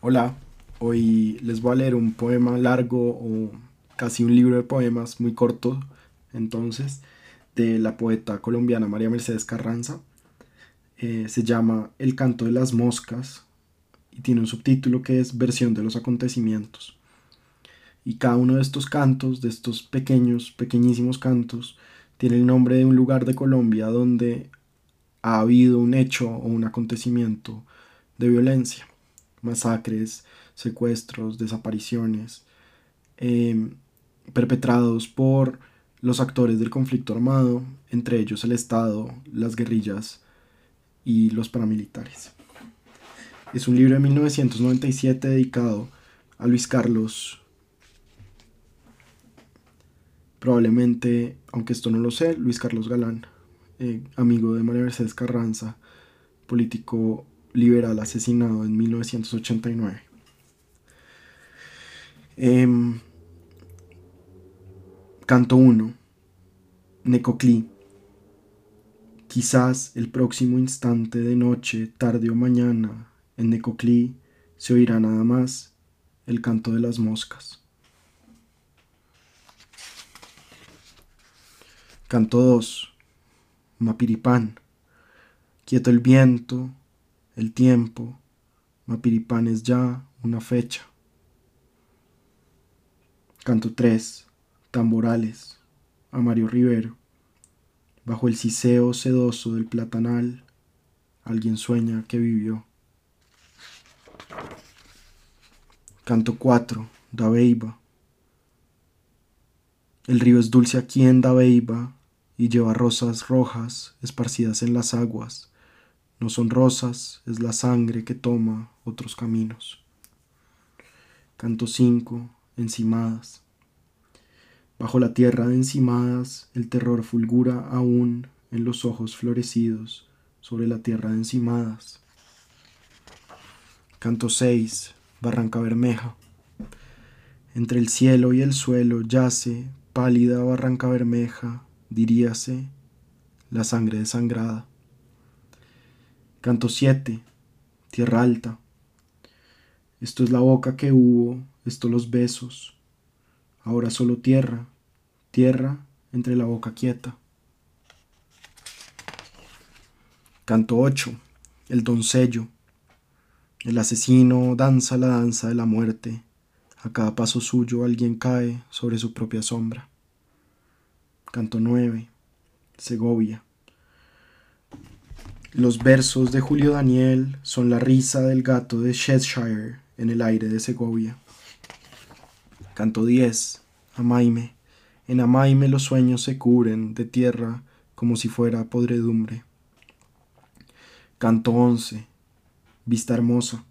Hola, hoy les voy a leer un poema largo o casi un libro de poemas muy corto, entonces, de la poeta colombiana María Mercedes Carranza. Eh, se llama El canto de las moscas y tiene un subtítulo que es Versión de los acontecimientos. Y cada uno de estos cantos, de estos pequeños, pequeñísimos cantos, tiene el nombre de un lugar de Colombia donde ha habido un hecho o un acontecimiento de violencia masacres, secuestros, desapariciones, em, perpetrados por los actores del conflicto armado, entre ellos el Estado, las guerrillas y los paramilitares. Es un libro de 1997 dedicado a Luis Carlos. Probablemente, aunque esto no lo sé, Luis Carlos Galán, eh, amigo de María Mercedes Carranza, político liberal asesinado en 1989. Em, canto 1. Necoclí. Quizás el próximo instante de noche, tarde o mañana, en Necoclí se oirá nada más el canto de las moscas. Canto 2. Mapiripán. Quieto el viento, el tiempo, Mapiripán es ya una fecha. Canto 3, Tamborales, a Mario Rivero. Bajo el ciseo sedoso del platanal, alguien sueña que vivió. Canto 4, Dabeiba. El río es dulce aquí en Dabeiba y lleva rosas rojas esparcidas en las aguas no son rosas, es la sangre que toma otros caminos. Canto 5. Encimadas. Bajo la tierra de encimadas, el terror fulgura aún en los ojos florecidos sobre la tierra de encimadas. Canto 6. Barranca Bermeja. Entre el cielo y el suelo yace, pálida barranca bermeja, diríase, la sangre desangrada. Canto 7. Tierra alta. Esto es la boca que hubo, esto los besos. Ahora solo tierra, tierra entre la boca quieta. Canto 8. El doncello. El asesino danza la danza de la muerte. A cada paso suyo alguien cae sobre su propia sombra. Canto 9. Segovia. Los versos de Julio Daniel son la risa del gato de Cheshire en el aire de Segovia. Canto 10. Amaime. En Amaime los sueños se cubren de tierra como si fuera podredumbre. Canto 11. Vista hermosa.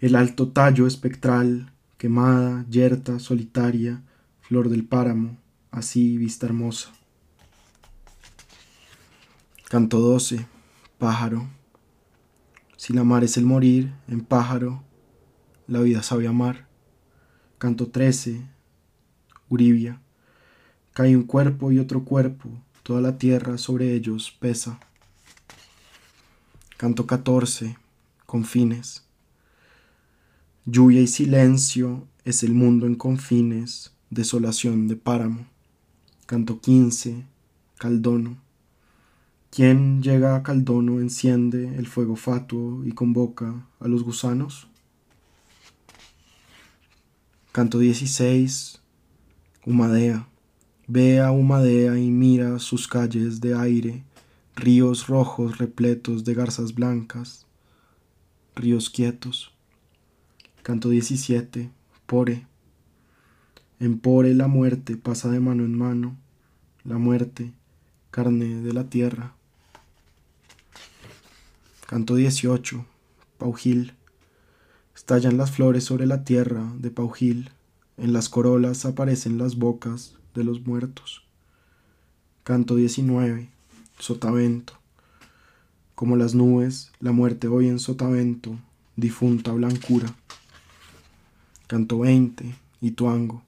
El alto tallo espectral, quemada, yerta, solitaria, flor del páramo, así vista hermosa. Canto 12. Pájaro. Si la mar es el morir, en pájaro, la vida sabe amar. Canto 13. Uribia. Cae un cuerpo y otro cuerpo, toda la tierra sobre ellos pesa. Canto 14. Confines. Lluvia y silencio es el mundo en confines, desolación de páramo. Canto 15. Caldono. ¿Quién llega a Caldono, enciende el fuego fatuo y convoca a los gusanos? Canto 16. Humadea. Ve a Humadea y mira sus calles de aire, ríos rojos repletos de garzas blancas, ríos quietos. Canto 17. Pore. En Pore la muerte pasa de mano en mano, la muerte, carne de la tierra. Canto 18. Paujil. Estallan las flores sobre la tierra de Paujil. En las corolas aparecen las bocas de los muertos. Canto 19. Sotavento. Como las nubes, la muerte hoy en Sotavento, difunta blancura. Canto 20. Ituango.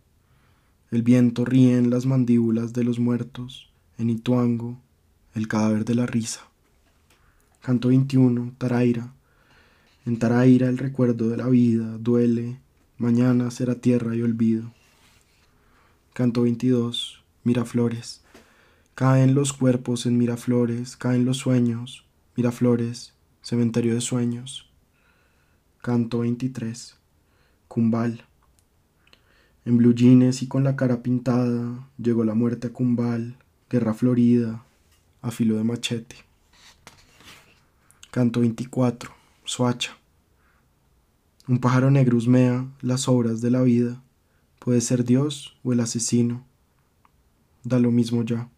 El viento ríe en las mandíbulas de los muertos. En Ituango, el cadáver de la risa. Canto 21, Taraira. En Taraira el recuerdo de la vida duele, mañana será tierra y olvido. Canto 22. Miraflores. Caen los cuerpos en Miraflores, caen los sueños, Miraflores, cementerio de sueños. Canto 23. Cumbal. En blue y con la cara pintada, llegó la muerte a Cumbal, guerra florida, a filo de machete. Canto 24. Suacha. Un pájaro negro husmea las obras de la vida. Puede ser Dios o el asesino. Da lo mismo ya.